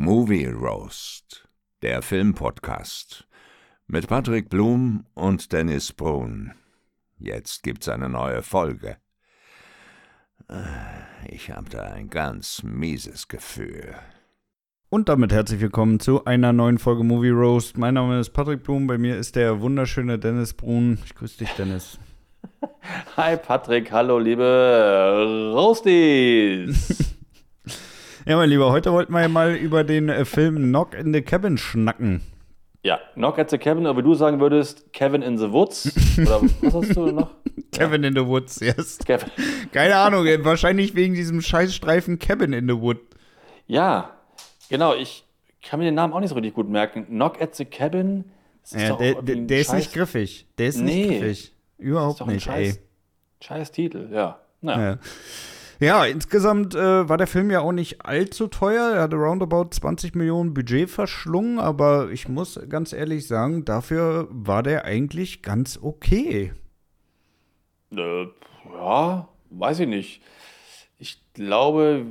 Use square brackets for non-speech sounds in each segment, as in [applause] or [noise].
Movie Roast, der Filmpodcast mit Patrick Blum und Dennis Brun. Jetzt gibt's eine neue Folge. Ich habe da ein ganz mieses Gefühl. Und damit herzlich willkommen zu einer neuen Folge Movie Roast. Mein Name ist Patrick Blum, bei mir ist der wunderschöne Dennis Brun. Ich grüße dich, Dennis. [laughs] Hi Patrick, hallo liebe Roasties. [laughs] Ja, mein Lieber, heute wollten wir ja mal über den äh, Film Knock in the Cabin schnacken. Ja, Knock at the Cabin, aber du sagen würdest, Kevin in the Woods. Oder was hast du noch? [laughs] Kevin in the Woods, yes. Kevin. Keine Ahnung, ey, wahrscheinlich wegen diesem Scheißstreifen Cabin in the Wood. Ja, genau, ich kann mir den Namen auch nicht so richtig gut merken. Knock at the Cabin. ist Ja, doch der, der, ein der ist nicht griffig. Der ist Nee. nicht griffig. ist Überhaupt doch ein nicht, Scheiß, ey. Scheiß Titel, ja. Naja. Ja. Ja, insgesamt äh, war der Film ja auch nicht allzu teuer. Er hatte roundabout 20 Millionen Budget verschlungen, aber ich muss ganz ehrlich sagen, dafür war der eigentlich ganz okay. Äh, ja, weiß ich nicht. Ich glaube,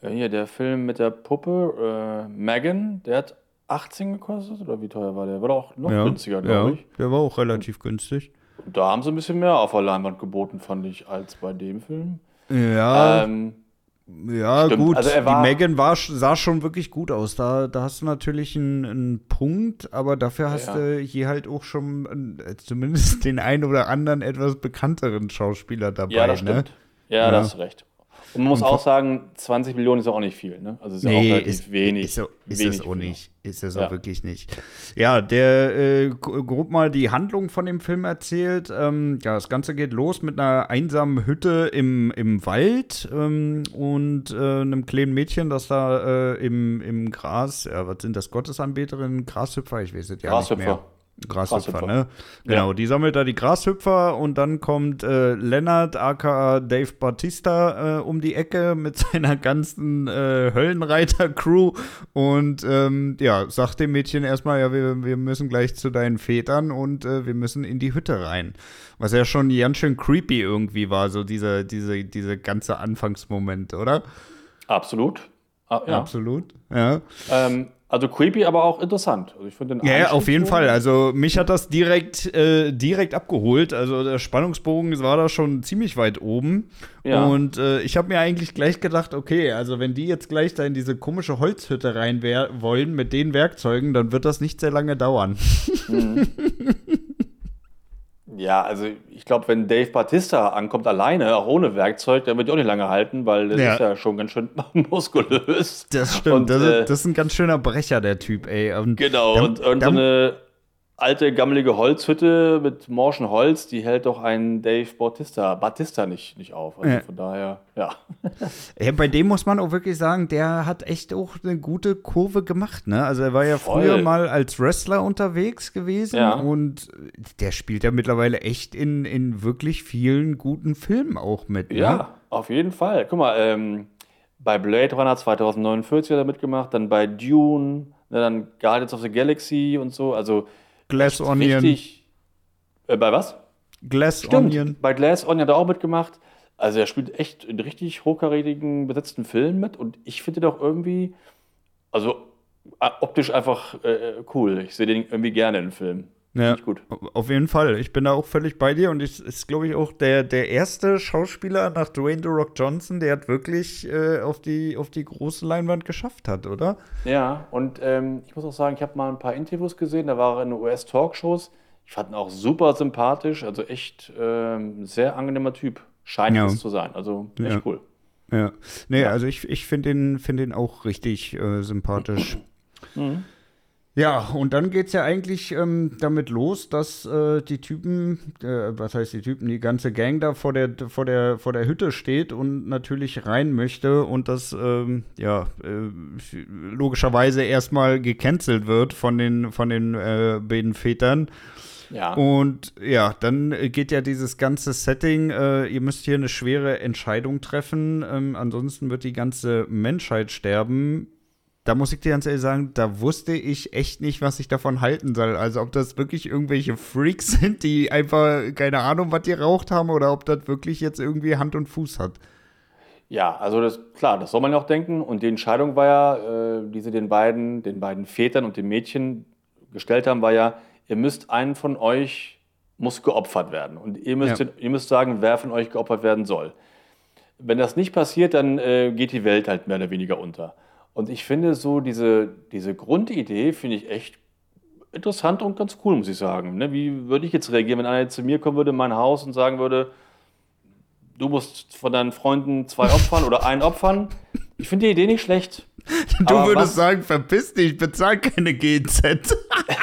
äh, hier der Film mit der Puppe, äh, Megan, der hat 18 gekostet oder wie teuer war der? War doch auch noch ja, günstiger, glaube ja, ich. Der war auch relativ günstig. Und da haben sie ein bisschen mehr auf der Leinwand geboten, fand ich, als bei dem Film. Ja, Ähm, ja stimmt. gut. Also war- Die Megan war, sah schon wirklich gut aus. Da, da hast du natürlich einen, einen Punkt, aber dafür hast Ja. du hier halt auch schon äh, zumindest den einen oder anderen etwas bekannteren Schauspieler dabei. ja, das ne? stimmt. Ja, Ja. da hast du recht. Und man muss Und auch sagen, 20 Millionen ist ja auch nicht viel, ne? Also ist ja auch Nee, relativ ist, wenig. Ist, so, ist wenig es auch nicht. Ist es Ja. auch wirklich nicht. Ja, der äh, gro- grob mal die Handlung von dem Film erzählt. Ähm, ja, das Ganze geht los mit einer einsamen Hütte im, im Wald ähm, und äh, einem kleinen Mädchen, das da äh, im, im Gras, ja, was sind das, Gottesanbeterinnen, Grashüpfer? Ich weiß es ja nicht mehr. Grashüpfer. Ne? Genau, Ja. die sammelt da die Grashüpfer und dann kommt äh, Lennart aka Dave Bautista äh, um die Ecke mit [laughs] seiner ganzen äh, Höllenreiter-Crew und ähm, ja, sagt dem Mädchen erstmal, ja, wir, wir müssen gleich zu deinen Vätern und äh, wir müssen in die Hütte rein. Was ja schon ganz schön creepy irgendwie war, so diese, diese, diese ganze Anfangsmoment, oder? Absolut. Ah, ja. Absolut. Ja. Ähm, also creepy, aber auch interessant. Also ich den Ja, auf jeden Einstieg Fall. so- Also mich hat das direkt, äh, direkt abgeholt. Also der Spannungsbogen war da schon ziemlich weit oben. Ja. Und äh, ich habe mir eigentlich gleich gedacht, okay, also wenn die jetzt gleich da in diese komische Holzhütte rein wollen mit den Werkzeugen, dann wird das nicht sehr lange dauern. [laughs] Ja, also ich glaube, wenn Dave Batista ankommt alleine, auch ohne Werkzeug, dann wird die auch nicht lange halten, weil das Ja. ist ja schon ganz schön [laughs] muskulös. Das stimmt. Und, das, äh, ist, das ist ein ganz schöner Brecher, der Typ, ey. Und Genau, da- und, und da- so eine alte, gammelige Holzhütte mit morschen Holz, die hält doch einen Dave Bautista, Batista nicht, nicht auf. Also Ja. von daher, ja. [laughs] Ja, bei dem muss man auch wirklich sagen, der hat echt auch eine gute Kurve gemacht, ne? Also er war ja Voll. früher mal als Wrestler unterwegs gewesen Ja. und der spielt ja mittlerweile echt in, in wirklich vielen guten Filmen auch mit, ne? Ja, auf jeden Fall. Guck mal, ähm, bei Blade Runner 2049 hat er mitgemacht, dann bei Dune, ne, dann Guardians of the Galaxy und so. Also Glass Onion, richtig. Äh, bei was? Glass Stimmt, Onion. bei Glass Onion hat er auch mitgemacht. Also er spielt echt in richtig hochkarätigen besetzten Filmen mit und ich finde auch irgendwie, also äh, optisch einfach äh, cool. Ich sehe den irgendwie gerne in Filmen. Ja, ich gut. auf jeden Fall. Ich bin da auch völlig bei dir und ich ist, glaube ich, auch der, der erste Schauspieler nach Dwayne The Rock Johnson, der hat wirklich äh, auf, die, auf die große Leinwand geschafft hat, oder? Ja, und ähm, ich muss auch sagen, ich habe mal ein paar Interviews gesehen, da war er in US-Talkshows. Ich fand ihn auch super sympathisch, also echt ähm, sehr angenehmer Typ. Scheint Ja. es zu sein, also echt Ja. cool. Ja. Nee, Ja. also ich, ich finde den, find auch richtig äh, sympathisch. Mhm. Ja, und dann geht es ja eigentlich ähm, damit los, dass äh, die Typen, äh, was heißt die Typen, die ganze Gang da vor der, vor der, vor der Hütte steht und natürlich rein möchte und das ähm, ja äh, logischerweise erstmal gecancelt wird von den, von den äh, beiden Vätern. Ja. Und ja, dann geht ja dieses ganze Setting, äh, ihr müsst hier eine schwere Entscheidung treffen, ähm, ansonsten wird die ganze Menschheit sterben. Da muss ich dir ganz ehrlich sagen, da wusste ich echt nicht, was ich davon halten soll. Also ob das wirklich irgendwelche Freaks sind, die einfach keine Ahnung, was die raucht haben, oder ob das wirklich jetzt irgendwie Hand und Fuß hat. Ja, also das, klar, das soll man ja auch denken. Und die Entscheidung war ja, äh, die sie den beiden, den beiden Vätern und dem Mädchen gestellt haben, war ja, ihr müsst einen von euch muss geopfert werden. Und ihr müsst, Ja. ihr müsst sagen, wer von euch geopfert werden soll. Wenn das nicht passiert, dann äh, geht die Welt halt mehr oder weniger unter. Und ich finde so diese, diese Grundidee finde ich echt interessant und ganz cool, muss ich sagen. Ne? Wie würde ich jetzt reagieren, wenn einer zu mir kommen würde in mein Haus und sagen würde, du musst von deinen Freunden zwei opfern oder einen opfern? Ich finde die Idee nicht schlecht. [laughs] Du Aber würdest was- sagen, verpiss dich, bezahl keine GZ.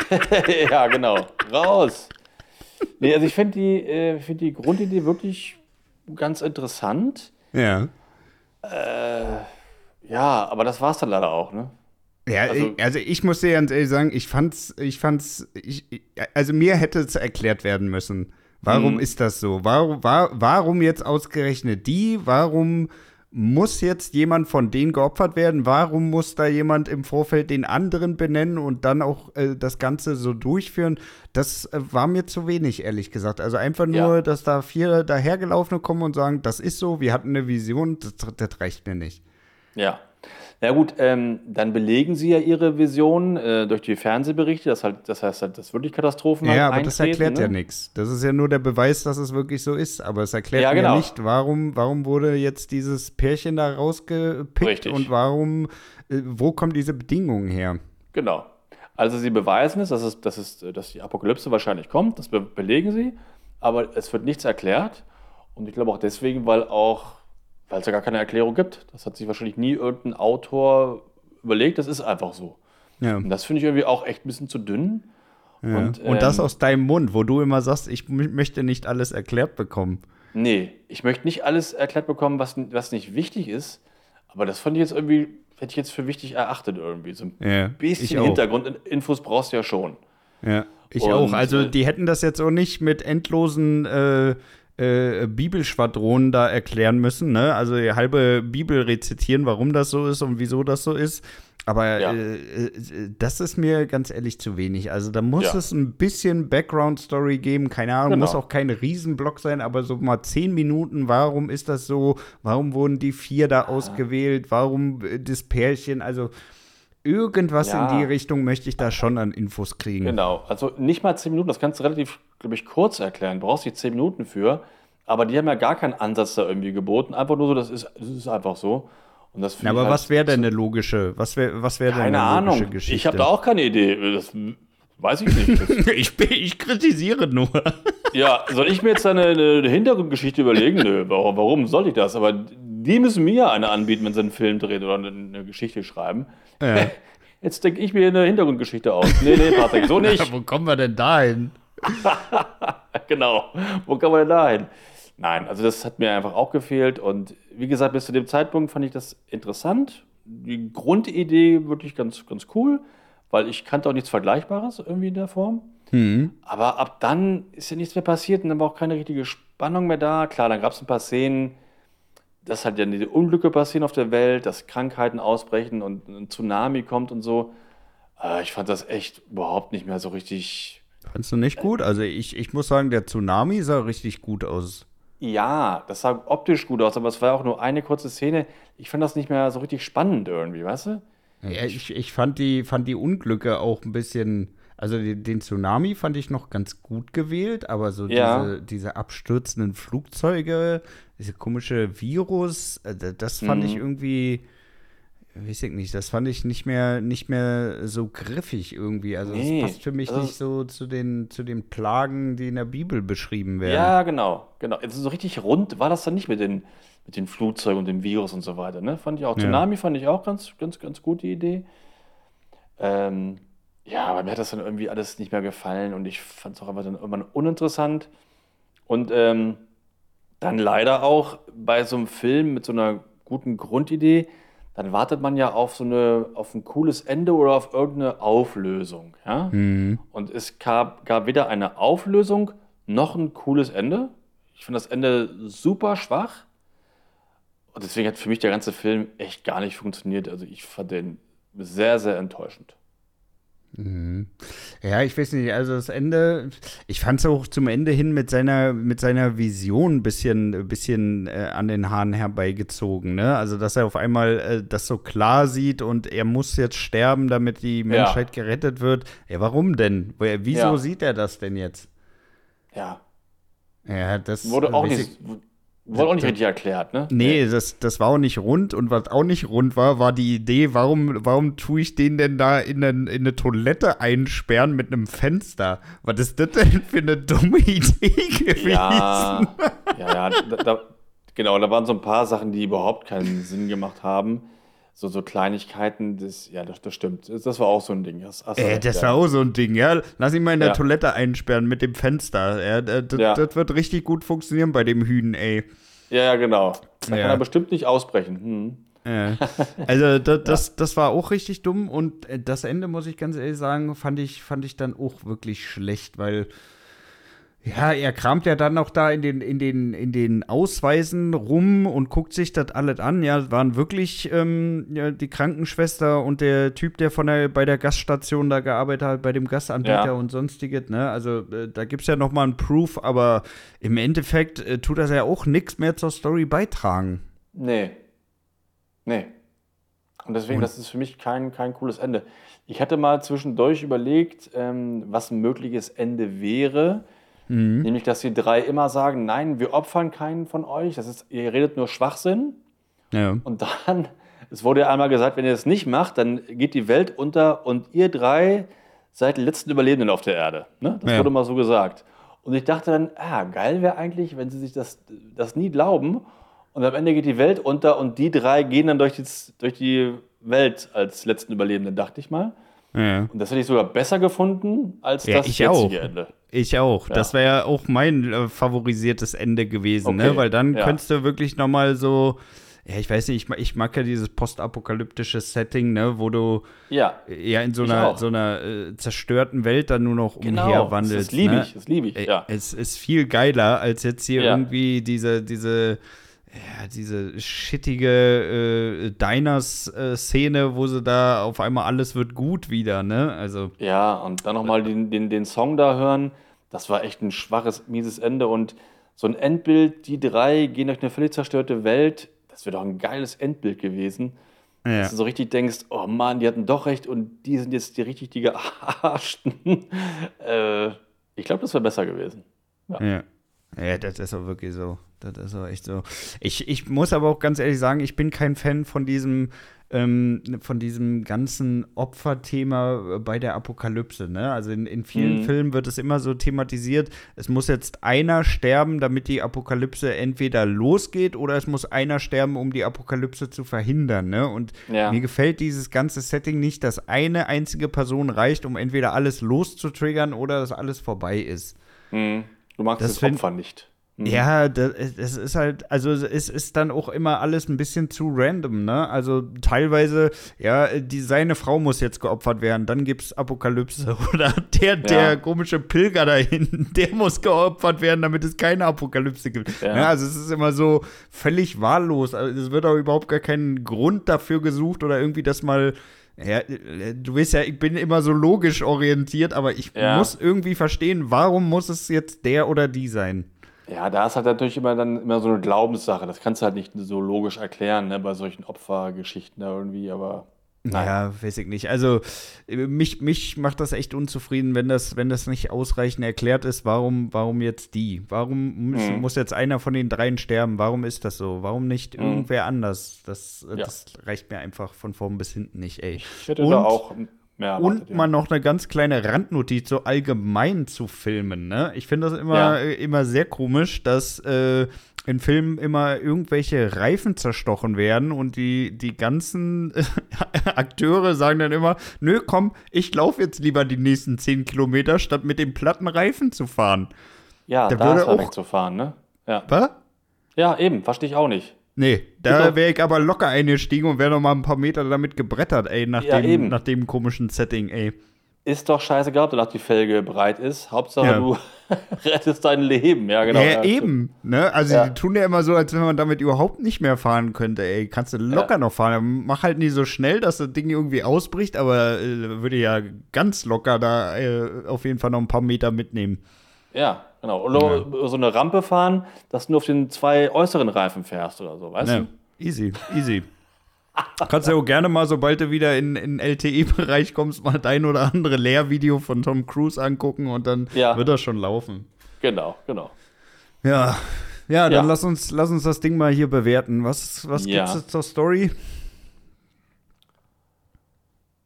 [laughs] ja, genau. Raus. Nee, also ich finde die, äh, find die Grundidee wirklich ganz interessant. ja. Ja, aber das war es dann leider auch, ne? Ja, Also- ich, also ich muss dir ganz ehrlich sagen, ich fand's, ich fand's, ich, also mir hätte es erklärt werden müssen. Warum Mhm. ist das so? Warum, war, warum jetzt ausgerechnet die? Warum muss jetzt jemand von denen geopfert werden? Warum muss da jemand im Vorfeld den anderen benennen und dann auch äh, das Ganze so durchführen? Das äh, war mir zu wenig, ehrlich gesagt. Also einfach nur, Ja. dass da vier dahergelaufene kommen und sagen, das ist so, wir hatten eine Vision, das, das reicht mir nicht. Ja. Na gut, ähm, dann belegen sie ja ihre Vision äh, durch die Fernsehberichte, das, halt, das heißt halt, dass wirklich Katastrophen halt Ja, aber das erklärt ja ne? nichts. Das ist ja nur der Beweis, dass es wirklich so ist. Aber es erklärt Ja, genau. nicht, warum, warum wurde jetzt dieses Pärchen da rausgepickt Richtig. und warum, äh, wo kommen diese Bedingungen her? Genau. Also sie beweisen es, dass, es, dass, es, dass die Apokalypse wahrscheinlich kommt, das be belegen sie, aber es wird nichts erklärt. Und ich glaube auch deswegen, weil auch, weil es ja gar keine Erklärung gibt. Das hat sich wahrscheinlich nie irgendein Autor überlegt, das ist einfach so. Ja. Und das finde ich irgendwie auch echt ein bisschen zu dünn. ja. Und, Und, das ähm, aus deinem Mund, wo du immer sagst, ich möchte nicht alles erklärt bekommen. Nee, ich möchte nicht alles erklärt bekommen, was, was nicht wichtig ist, aber das fand ich jetzt irgendwie, hätte ich jetzt für wichtig erachtet irgendwie. So ein Ja, bisschen. Hintergrundinfos brauchst du ja schon. Ja, ich Und, auch. Also äh, die hätten das jetzt auch nicht mit endlosen äh, äh, Bibelschwadronen da erklären müssen, ne? Also die halbe Bibel rezitieren, warum das so ist und wieso das so ist. Aber Ja. äh, äh, das ist mir ganz ehrlich zu wenig. Also da muss Ja. es ein bisschen Background-Story geben. Keine Ahnung, Genau. muss auch kein Riesenblock sein, aber so mal zehn Minuten. Warum ist das so? Warum wurden die vier da ausgewählt? Warum äh, das Pärchen? Also irgendwas Ja. in die Richtung möchte ich da schon an Infos kriegen. Genau, also nicht mal zehn Minuten, das kannst du relativ, glaube ich, kurz erklären. Du brauchst nicht zehn Minuten für. Aber die haben ja gar keinen Ansatz da irgendwie geboten. Einfach nur so, das ist, das ist einfach so. Und das Na, aber halt was wäre denn eine logische, was wäre was wär denn Keine eine logische Ahnung. Geschichte? Ich habe da auch keine Idee. Das weiß ich nicht. [laughs] Ich, bin- ich kritisiere nur. ja, soll ich mir jetzt eine, eine Hintergrundgeschichte überlegen? Nö, warum, warum soll ich das? Aber die müssen mir ja eine anbieten, wenn sie einen Film drehen oder eine, Geschichte schreiben. Ja. [laughs] Jetzt denke ich mir eine Hintergrundgeschichte aus. Nee, nee, Patrick, so [laughs] nicht. Wo kommen wir denn dahin? [laughs] genau. Wo kann man denn da hin? Nein, also das hat mir einfach auch gefehlt. Und wie gesagt, bis zu dem Zeitpunkt fand ich das interessant. Die Grundidee wirklich ganz, ganz cool, weil ich kannte auch nichts Vergleichbares irgendwie in der Form. Aber ab dann ist ja nichts mehr passiert und dann war auch keine richtige Spannung mehr da. Klar, dann gab es ein paar Szenen, dass halt ja diese Unglücke passieren auf der Welt, dass Krankheiten ausbrechen und ein Tsunami kommt und so. Äh, Ich fand das echt überhaupt nicht mehr so richtig Fandst du nicht gut? Also ich, ich muss sagen, der Tsunami sah richtig gut aus. Ja, das sah optisch gut aus, aber es war auch nur eine kurze Szene. Ich fand das nicht mehr so richtig spannend irgendwie, weißt du? Ja, ich, ich fand die, fand die Unglücke auch ein bisschen, also den Tsunami fand ich noch ganz gut gewählt, aber so Ja. diese, diese abstürzenden Flugzeuge, diese komische Virus, äh, das fand Mhm. ich irgendwie, weiß ich nicht, das fand ich nicht mehr, nicht mehr so griffig irgendwie. Also Nee, das passt für mich also- nicht so zu den, zu den Plagen, die in der Bibel beschrieben werden. Ja, genau, genau. Also so richtig rund war das dann nicht mit den, mit den Flugzeugen und dem Virus und so weiter. Ne? Fand ich auch. Ja. Tsunami fand ich auch ganz, ganz, ganz gute Idee. Ähm, ja, aber mir hat das dann irgendwie alles nicht mehr gefallen und ich fand es auch einfach dann irgendwann uninteressant. Und ähm, dann leider auch bei so einem Film mit so einer guten Grundidee, dann wartet man ja auf so eine, auf ein cooles Ende oder auf irgendeine Auflösung. Ja? Mhm. Und es gab, gab weder eine Auflösung noch ein cooles Ende. Ich finde das Ende super schwach. Und deswegen hat für mich der ganze Film echt gar nicht funktioniert. Also ich fand den sehr, sehr enttäuschend. Mhm. Ja, ich weiß nicht, also das Ende, ich fand es auch zum Ende hin mit seiner, mit seiner Vision ein bisschen, bisschen äh, an den Haaren herbeigezogen, ne? Also, dass er auf einmal äh, das so klar sieht und er muss jetzt sterben, damit die Menschheit ja. gerettet wird. Ja, warum denn? Wieso ja. sieht er das denn jetzt? Ja. Ja, das wurde auch nicht, Wurde auch nicht richtig erklärt, ne? Nee, das, das war auch nicht rund. Und was auch nicht rund war, war die Idee, warum, warum tue ich den denn da in eine, in eine Toilette einsperren mit einem Fenster? Was ist das denn für eine dumme [laughs] Idee gewesen? Ja, ja, ja da, da, genau, da waren so ein paar Sachen, die überhaupt keinen Sinn gemacht haben so, so Kleinigkeiten, das, ja, das, das stimmt. Das, das war auch so ein Ding. Das, äh, das war auch so ein Ding, ja. Lass ihn mal in der ja. Toilette einsperren mit dem Fenster. Ja, das, ja. das wird richtig gut funktionieren bei dem Hühn, ey. Ja, ja, genau. Da kann er bestimmt nicht ausbrechen. Hm. Ja. Also das, das, das war auch richtig dumm und äh, das Ende, muss ich ganz ehrlich sagen, fand ich, fand ich dann auch wirklich schlecht, weil ja, er kramt ja dann noch da in den, in den, in den Ausweisen rum und guckt sich das alles an. Ja, waren wirklich ähm, ja, die Krankenschwester und der Typ, der von der, bei der Gaststation da gearbeitet hat, bei dem Gastanbieter ja. und sonstiges, ne? Also äh, da gibt es ja noch mal ein Proof, aber im Endeffekt äh, tut das ja auch nichts mehr zur Story beitragen. Nee. Nee. Und deswegen, und? das ist für mich kein, kein cooles Ende. Ich hatte mal zwischendurch überlegt, ähm, was ein mögliches Ende wäre Mhm. Nämlich, dass die drei immer sagen, nein, wir opfern keinen von euch, das ist, ihr redet nur Schwachsinn. Ja. Und dann, es wurde ja einmal gesagt, wenn ihr das nicht macht, dann geht die Welt unter und ihr drei seid die letzten Überlebenden auf der Erde. Ne? Das ja. wurde mal so gesagt. Und ich dachte dann, ah, geil wäre eigentlich, wenn sie sich das, das nie glauben und am Ende geht die Welt unter und die drei gehen dann durch die, durch die Welt als letzten Überlebenden, dachte ich mal. Ja. Und das hätte ich sogar besser gefunden als ja, das jetzige auch. Ende. Ich auch. Ja. Das wäre ja auch mein äh, favorisiertes Ende gewesen, ne? okay. ne? Weil dann ja. könntest du wirklich noch mal so ja, ich weiß nicht, ich, ich mag ja dieses postapokalyptische Setting, ne, wo du ja, ja in so einer, so einer äh, zerstörten Welt dann nur noch genau, umherwandelst. Das liebe ne? ich, das liebe ich, ja. Es ist viel geiler, als jetzt hier ja. irgendwie diese, diese ja, diese schittige äh, Diners-Szene, wo sie da auf einmal alles wird gut wieder, ne? Also. Ja, und dann nochmal den, den, den Song da hören, das war echt ein schwaches, mieses Ende. Und so ein Endbild, die drei gehen durch eine völlig zerstörte Welt, das wäre doch ein geiles Endbild gewesen. Ja. Dass du so richtig denkst, oh Mann, die hatten doch recht und die sind jetzt die richtig die Gearschten. [laughs] äh, ich glaube, das wäre besser gewesen. Ja. ja. Ja, das ist auch wirklich so. Das ist auch echt so. Ich, ich muss aber auch ganz ehrlich sagen, ich bin kein Fan von diesem, ähm, von diesem ganzen Opferthema bei der Apokalypse. Ne? Also in, in vielen mhm. Filmen wird es immer so thematisiert, es muss jetzt einer sterben, damit die Apokalypse entweder losgeht oder es muss einer sterben, um die Apokalypse zu verhindern. Ne? Und ja. mir gefällt dieses ganze Setting nicht, dass eine einzige Person reicht, um entweder alles loszutriggern oder dass alles vorbei ist. Mhm. Du magst das, das Opfer nicht. Mhm. Ja, das, das, ist halt, also es ist dann auch immer alles ein bisschen zu random, ne? Also teilweise, ja, die, seine Frau muss jetzt geopfert werden, dann gibt's Apokalypse. [laughs] Oder der, ja. der komische Pilger da hinten, [laughs] der muss geopfert werden, damit es keine Apokalypse gibt. Ja. ja. also es ist immer so völlig wahllos. Also es wird auch überhaupt gar keinen Grund dafür gesucht oder irgendwie das mal ja, du weißt ja, ich bin immer so logisch orientiert, aber ich ja. muss irgendwie verstehen, warum muss es jetzt der oder die sein? Ja, da ist halt natürlich immer dann immer so eine Glaubenssache. Das kannst du halt nicht so logisch erklären, ne, bei solchen Opfergeschichten da irgendwie, aber. Naja, weiß ich nicht. Also mich, mich macht das echt unzufrieden, wenn das, wenn das nicht ausreichend erklärt ist, warum, warum jetzt die? Warum muss, mhm. muss jetzt einer von den dreien sterben? Warum ist das so? Warum nicht mhm. irgendwer anders? Das, ja. das reicht mir einfach von vorn bis hinten nicht, ey. Ich hätte Und, da auch ja, und mal noch eine ganz kleine Randnotiz, so allgemein zu filmen. Ne? Ich finde das immer, ja. äh, immer sehr komisch, dass äh, in Filmen immer irgendwelche Reifen zerstochen werden und die, die ganzen [laughs] Akteure sagen dann immer, nö, komm, ich laufe jetzt lieber die nächsten zehn Kilometer, statt mit dem platten Reifen zu fahren. Ja, da, da ist auch wegzufahren, ne? Ja. Was? Ja, eben, verstehe ich auch nicht. Nee, da wäre ich aber locker eingestiegen und wäre noch mal ein paar Meter damit gebrettert, ey, nach, ja, dem, nach dem komischen Setting, ey. ist doch scheißegal, ob danach die Felge breit ist. Hauptsache, Ja. du [laughs] rettest dein Leben. Ja, genau. ja, ja, eben. Ne? Also die tun ja immer so, als wenn man damit überhaupt nicht mehr fahren könnte. Ey, kannst du locker noch fahren. Mach halt nie so schnell, dass das Ding irgendwie ausbricht, aber äh, würde ja ganz locker da äh, auf jeden Fall noch ein paar Meter mitnehmen. Ja, genau. Oder so eine Rampe fahren, dass du nur auf den zwei äußeren Reifen fährst oder so, weißt Ja, du? easy, easy. Kannst ja auch gerne mal, sobald du wieder in in LTE-Bereich kommst, mal dein oder andere Lehrvideo von Tom Cruise angucken und dann Ja. wird das schon laufen. Genau, genau. Ja. Ja, dann Ja. lass uns, lass uns das Ding mal hier bewerten. Was, was Ja. gibt's zur Story?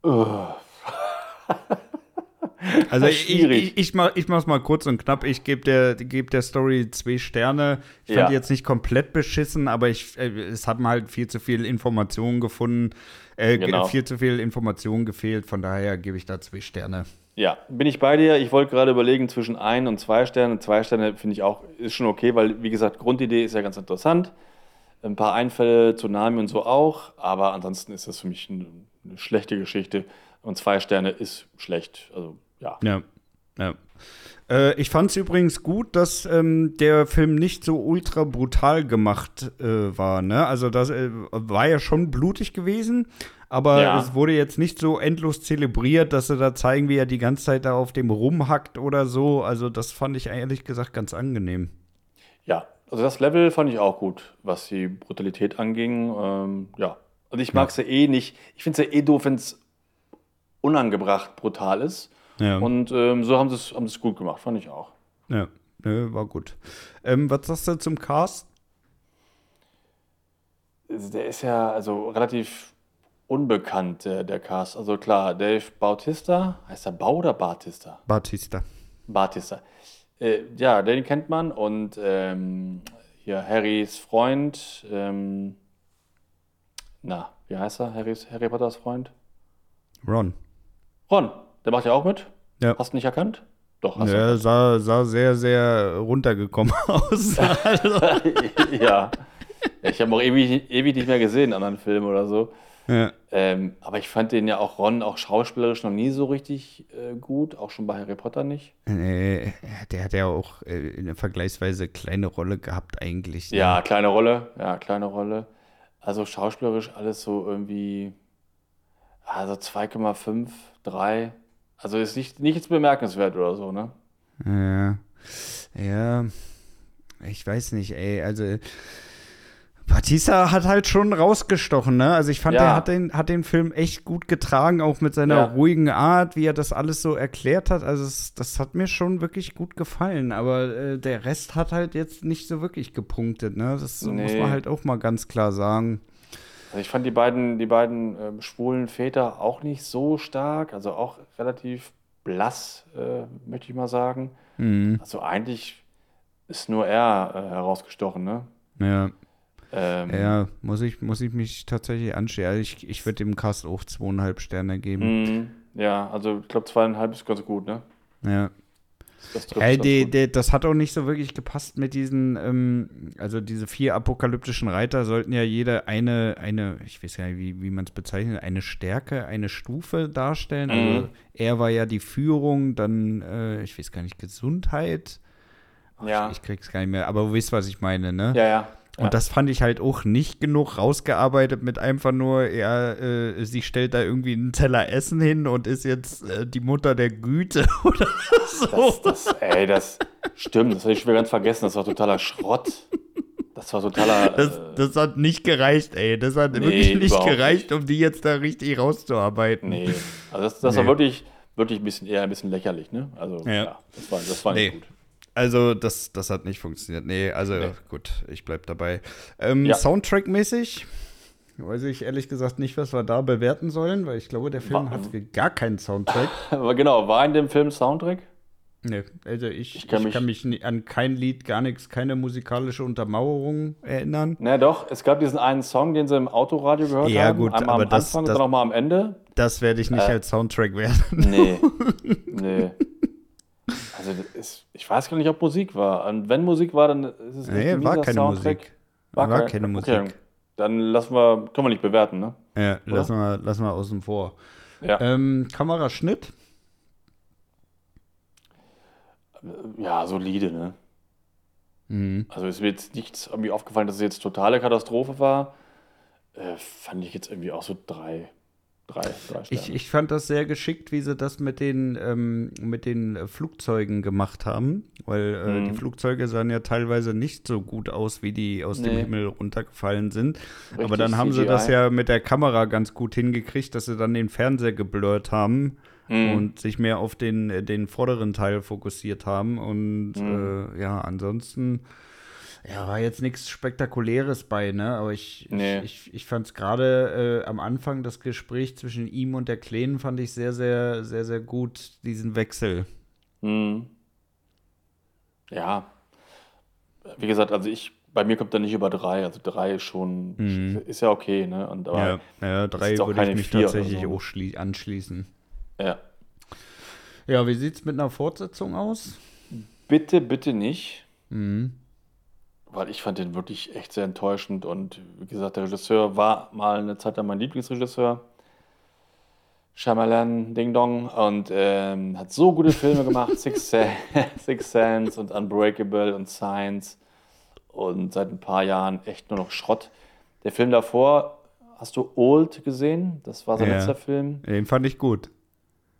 [laughs] [laughs] Also ich, ich, ich, mach, ich mach's mal kurz und knapp. Ich gebe der, geb der Story zwei Sterne. Ich fand Ja. die jetzt nicht komplett beschissen, aber ich, äh, es hat mir halt viel zu viel Informationen gefunden. Äh, ge- Genau. Viel zu viel Informationen gefehlt. Von daher gebe ich da zwei Sterne. Ja, bin ich bei dir. Ich wollte gerade überlegen zwischen ein und zwei Sternen. Zwei Sterne finde ich auch, ist schon okay, weil, wie gesagt, Grundidee ist ja ganz interessant. Ein paar Einfälle, Tsunami und so auch, aber ansonsten ist das für mich eine, eine schlechte Geschichte. Und zwei Sterne ist schlecht. Also, ja. Ja, ja. Äh, ich fand es übrigens gut, dass ähm, der Film nicht so ultra brutal gemacht äh, war. Ne? Also das äh, war ja schon blutig gewesen, aber Ja. es wurde jetzt nicht so endlos zelebriert, dass sie da zeigen, wie er die ganze Zeit da auf dem rumhackt oder so. Also das fand ich ehrlich gesagt ganz angenehm. Ja, also das Level fand ich auch gut, was die Brutalität anging. Ähm, ja, also ich mag es ja. eh nicht. Ich finde es ja eh doof, wenn es unangebracht brutal ist. Ja. Und ähm, so haben sie es haben sie's gut gemacht, fand ich auch. Ja, ne, war gut. Ähm, was sagst du zum Cast? Also Der ist ja also relativ unbekannt, der, der Cast. Also klar, Dave Bautista, heißt er Bau oder Bautista? Batista. Bautista. Äh, ja, den kennt man. Und ähm, hier Harrys Freund, ähm, na, wie heißt er? Harrys, Harry Potters Freund? Ron. Ron, der macht ja auch mit. Ja. Hast du nicht erkannt? Doch, hast Ja, sah, sah sehr, sehr runtergekommen [laughs] aus. [laughs] du. ja. Ich habe auch ewig, ewig nicht mehr gesehen, anderen Filmen oder so. ja. Ähm, aber ich fand den ja auch Ron auch schauspielerisch noch nie so richtig äh, gut, auch schon bei Harry Potter nicht. Äh, der hat ja auch äh, eine vergleichsweise kleine Rolle gehabt eigentlich. ne? Ja, kleine Rolle, ja, kleine Rolle. Also schauspielerisch alles so irgendwie, also 2,5, 3. Also ist nicht, nichts bemerkenswert oder so, ne? Ja. Ja. Ich weiß nicht, ey. Also. Batista hat halt schon rausgestochen, ne? Also ich fand, Ja. er hat den, hat den Film echt gut getragen, auch mit seiner Ja. ruhigen Art, wie er das alles so erklärt hat. Also es, das hat mir schon wirklich gut gefallen. Aber äh, der Rest hat halt jetzt nicht so wirklich gepunktet, ne? Das muss Nee. man halt auch mal ganz klar sagen. Also ich fand die beiden, die beiden ähm, schwulen Väter auch nicht so stark, also auch relativ blass, äh, möchte ich mal sagen. Mhm. Also eigentlich ist nur er äh, herausgestochen, ne? Ja. Ähm, Ja, muss ich, muss ich mich tatsächlich anstehen. Also ich, ich würde dem Cast auch zweieinhalb Sterne geben. mh, ja, also ich glaube zweieinhalb ist ganz gut, ne? Ja. Das trifft Ey, ganz die, die, das hat auch nicht so wirklich gepasst mit diesen, ähm, also diese vier apokalyptischen Reiter sollten ja jede eine, eine, ich weiß gar nicht, wie, wie man es bezeichnet, eine Stärke, eine Stufe darstellen. Also Mhm. er war ja die Führung, dann, äh, ich weiß gar nicht, Gesundheit. Ja. Ich, ich krieg's gar nicht mehr, aber du weißt, was ich meine, ne? Ja, ja. Und ja. das fand ich halt auch nicht genug rausgearbeitet mit einfach nur, ja, äh, sie stellt da irgendwie einen Teller Essen hin und ist jetzt äh, die Mutter der Güte [laughs] oder so. Das, das, ey, das stimmt, das habe ich schon ganz vergessen. Das war totaler Schrott. Das war totaler. Das, äh, das hat nicht gereicht, ey. Das hat Nee, wirklich nicht gereicht, um die jetzt da richtig rauszuarbeiten. nee. Also das, das Nee. war wirklich, wirklich ein bisschen eher ein bisschen lächerlich, ne? Also Ja. ja, das war, das war nicht Nee. gut. Also, das, das hat nicht funktioniert. Nee, also Nee. gut, ich bleib dabei. Ähm, Ja. Soundtrack-mäßig weiß ich ehrlich gesagt nicht, was wir da bewerten sollen, weil ich glaube, der Film Wa- hat gar keinen Soundtrack. [laughs] Aber genau, war in dem Film Soundtrack? Nee, also ich, ich, kann kann, mich- mich, ni- an kein Lied, gar nichts, keine musikalische Untermauerung erinnern. Na doch, es gab diesen einen Song, den sie im Autoradio gehört Ja, haben. gut, Einmal aber am das- Anfang das- und dann nochmal am Ende. Das werde ich nicht Äh. als Soundtrack [laughs] werden. Nee. nee. Also ist, ich weiß gar nicht, ob Musik war. Und wenn Musik war, dann ist es Nee, ein war keine Soundtrack. Musik. War kein- keine okay. Musik. Dann lassen wir, können wir nicht bewerten, ne? Ja, lassen wir, lassen wir außen vor. Ja. Ähm, Kameraschnitt. Ja, solide, ne? Mhm. Also ist mir jetzt nichts irgendwie aufgefallen, dass es jetzt totale Katastrophe war. Äh, fand ich jetzt irgendwie auch so drei, drei, drei Sterne. Ich, ich fand das sehr geschickt, wie sie das mit den, ähm, mit den äh, Flugzeugen gemacht haben, weil äh, Mhm. die Flugzeuge sahen ja teilweise nicht so gut aus, wie die aus dem Nee. Himmel runtergefallen sind. Aber Richtig dann haben sie CGI. das ja mit der Kamera ganz gut hingekriegt, dass sie dann den Fernseher geblurrt haben Mhm. und sich mehr auf den, äh, den vorderen Teil fokussiert haben. Und Mhm. äh, ja, ansonsten ja, war jetzt nichts Spektakuläres bei, ne? Aber ich, Nee. ich, ich, ich fand es gerade äh, am Anfang das Gespräch zwischen ihm und der Kleinen fand ich sehr, sehr, sehr, sehr gut, diesen Wechsel. Mhm. Ja. Wie gesagt, also ich, bei mir kommt er nicht über drei. Also drei ist schon, Mhm. ist ja okay, ne? Und, aber, Ja, ja drei würde ich mich tatsächlich so. auch schlie- anschließen. ja. Ja, wie sieht's mit einer Fortsetzung aus? Bitte, bitte nicht. Mhm. Weil ich fand den wirklich echt sehr enttäuschend und wie gesagt, der Regisseur war mal eine Zeit lang mein Lieblingsregisseur. Shyamalan, Ding Dong und ähm, hat so gute Filme gemacht, Six, [laughs] [laughs] Six Sense und Unbreakable und Science und seit ein paar Jahren echt nur noch Schrott. Der Film davor, hast du Old gesehen? Das war sein Ja. letzter Film. Den fand ich gut.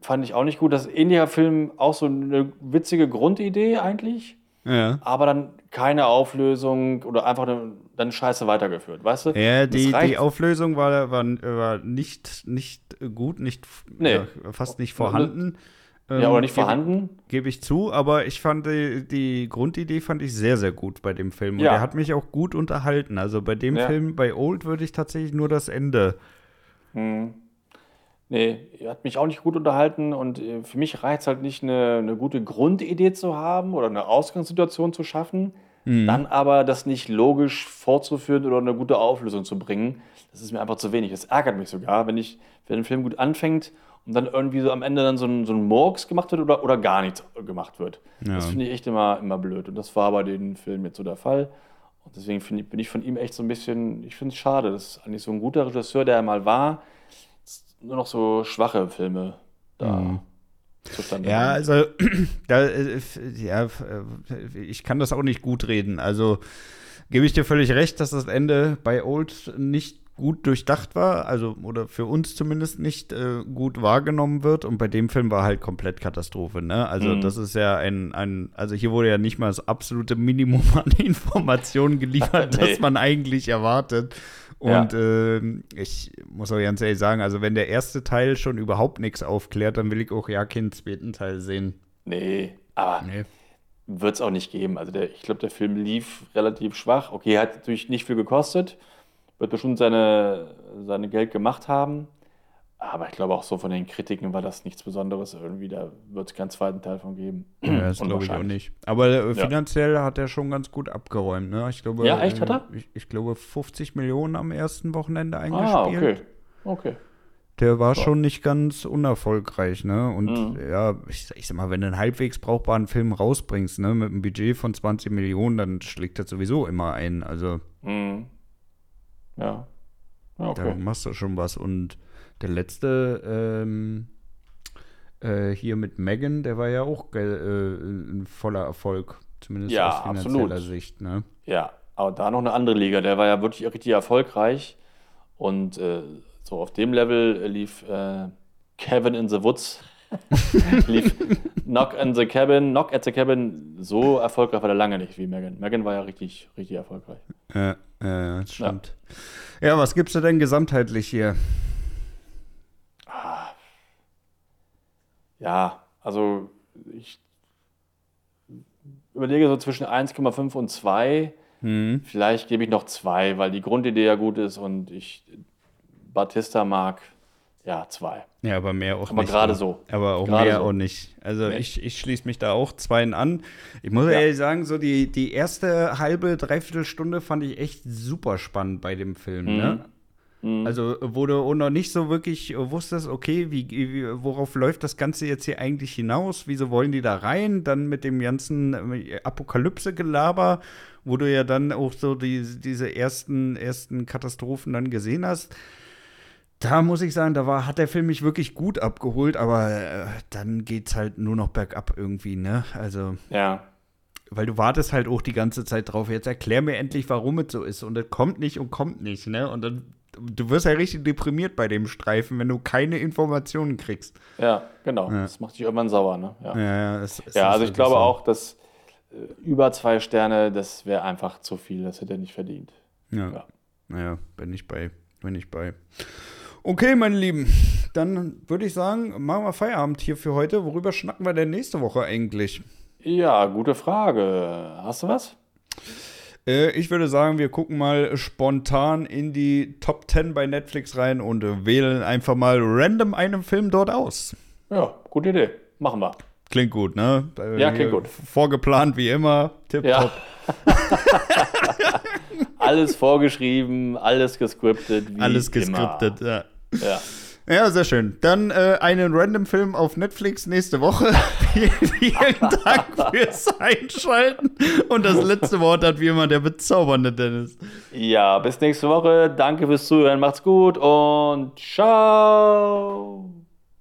Fand ich auch nicht gut. Das ist ein ähnlicher Film, auch so eine witzige Grundidee eigentlich Ja. aber dann keine Auflösung oder einfach dann, scheiße weitergeführt, weißt du? Ja, die, die Auflösung war, war, war nicht, nicht gut, nicht, Nee. ja, fast nicht vorhanden. ja, oder Ähm, nicht gebe- vorhanden. Gebe ich zu, aber ich fand die, die Grundidee fand ich sehr, sehr gut bei dem Film. Und Ja. der hat mich auch gut unterhalten. Also bei dem Ja. Film, bei Old, würde ich tatsächlich nur das Ende. Hm. Nee, er hat mich auch nicht gut unterhalten und äh, für mich reicht es halt nicht, eine, eine gute Grundidee zu haben oder eine Ausgangssituation zu schaffen, Mhm. dann aber das nicht logisch fortzuführen oder eine gute Auflösung zu bringen. Das ist mir einfach zu wenig. Das ärgert mich sogar, wenn ich, wenn ein Film gut anfängt und dann irgendwie so am Ende dann so ein, so ein Murks gemacht wird oder, oder gar nichts gemacht wird. Ja. Das finde ich echt immer, immer blöd. Und das war bei den Filmen jetzt so der Fall. Und deswegen ich, bin ich von ihm echt so ein bisschen, ich finde es schade. Das ist eigentlich so ein guter Regisseur, der er mal war. Nur noch so schwache Filme da zustande Ja, also, [clears throat] da, äh, ja, äh, ich kann das auch nicht gut reden. Also, gebe ich dir völlig recht, dass das Ende bei Old nicht gut durchdacht war, also oder für uns zumindest nicht äh, gut wahrgenommen wird. Und bei dem Film war halt komplett Katastrophe. Ne? Also Mhm. das ist ja ein, ein, also hier wurde ja nicht mal das absolute Minimum [laughs] an Informationen geliefert, [laughs] Nee. das man eigentlich erwartet. Ja. Und ähm, ich muss auch ganz ehrlich sagen, also wenn der erste Teil schon überhaupt nichts aufklärt, dann will ich auch ja keinen zweiten Teil sehen. Nee, aber Nee. wird es auch nicht geben. Also der, ich glaube, der Film lief relativ schwach. Okay, hat natürlich nicht viel gekostet, wird bestimmt seine, seine Geld gemacht haben. Aber ich glaube auch so von den Kritiken war das nichts Besonderes irgendwie. Da wird es keinen zweiten Teil von geben. Ja, das glaube ich auch nicht. Aber äh, Ja. finanziell hat er schon ganz gut abgeräumt. Ne? Ich glaube, Ja, echt, hat er? äh, Ich, ich glaube, 50 Millionen am ersten Wochenende eingespielt. Ah, okay. Okay. Der war So. schon nicht ganz unerfolgreich, ne? Und Mhm. ja, ich, ich sag mal, wenn du einen halbwegs brauchbaren Film rausbringst, ne, mit einem Budget von 20 Millionen, dann schlägt das sowieso immer ein. Also Mhm. Ja. Ja, da okay. machst du schon was. Und der letzte ähm, äh, hier mit Megan, der war ja auch äh, ein voller Erfolg, zumindest Ja, aus finanzieller absolut. Sicht, ne? Ja, aber da noch eine andere Liga. Der war ja wirklich richtig erfolgreich. Und äh, so auf dem Level lief äh, Kevin in the Woods. [laughs] lief Knock in the Cabin, Knock at the Cabin. So erfolgreich war der lange nicht wie Megan. Megan war ja richtig, richtig erfolgreich. Ja, ja, das stimmt. Ja. was gibst du denn gesamtheitlich hier? Ja, also ich überlege so zwischen 1,5 und 2. Hm. Vielleicht gebe ich noch 2, weil die Grundidee ja gut ist und ich Batista mag. Ja, 2. Ja, aber mehr auch Aber nicht. gerade ne? so. Aber auch Gerade mehr so. auch nicht. Also Nee. ich, ich schließe mich da auch zweien an. Ich muss Ja. ehrlich sagen, so die, die erste halbe, dreiviertel Stunde fand ich echt super spannend bei dem Film. Ne? Mhm. Also, wo du noch nicht so wirklich wusstest, okay, wie, wie, worauf läuft das Ganze jetzt hier eigentlich hinaus? Wieso wollen die da rein? Dann mit dem ganzen äh, Apokalypse-Gelaber, wo du ja dann auch so die, diese ersten, ersten Katastrophen dann gesehen hast. Da muss ich sagen, da war, hat der Film mich wirklich gut abgeholt, aber äh, dann geht's halt nur noch bergab irgendwie, ne? Also. Ja. Weil du wartest halt auch die ganze Zeit drauf. Jetzt erklär mir endlich, warum es so ist. Und es kommt nicht und kommt nicht, ne? Und dann, du wirst ja richtig deprimiert bei dem Streifen, wenn du keine Informationen kriegst. Ja, genau. Ja. Das macht dich irgendwann sauer, ne? Ja, Ja, ja, es, es ja also ich glaube so. auch, dass äh, über zwei Sterne, das wäre einfach zu viel. Das hätte er nicht verdient. Ja. Ja. Naja, bin ich bei. Bin ich bei. Okay, meine Lieben, dann würde ich sagen, machen wir Feierabend hier für heute. Worüber schnacken wir denn nächste Woche eigentlich? Ja, gute Frage. Hast du was? Äh, ich würde sagen, wir gucken mal spontan in die Top 10 bei Netflix rein und äh, wählen einfach mal random einen Film dort aus. Ja, gute Idee. Machen wir. Klingt gut, ne? Äh, Ja, klingt gut. Vorgeplant wie immer. Tipptopp. Ja. [laughs] alles vorgeschrieben, alles gescriptet. Wie Alles immer. geskriptet, ja. Ja. Ja, sehr schön. Dann äh, einen random Film auf Netflix nächste Woche. [laughs] Vielen Dank fürs Einschalten. Und das letzte Wort hat wie immer der bezaubernde Dennis. ja, bis nächste Woche. Danke fürs Zuhören. Macht's gut und ciao.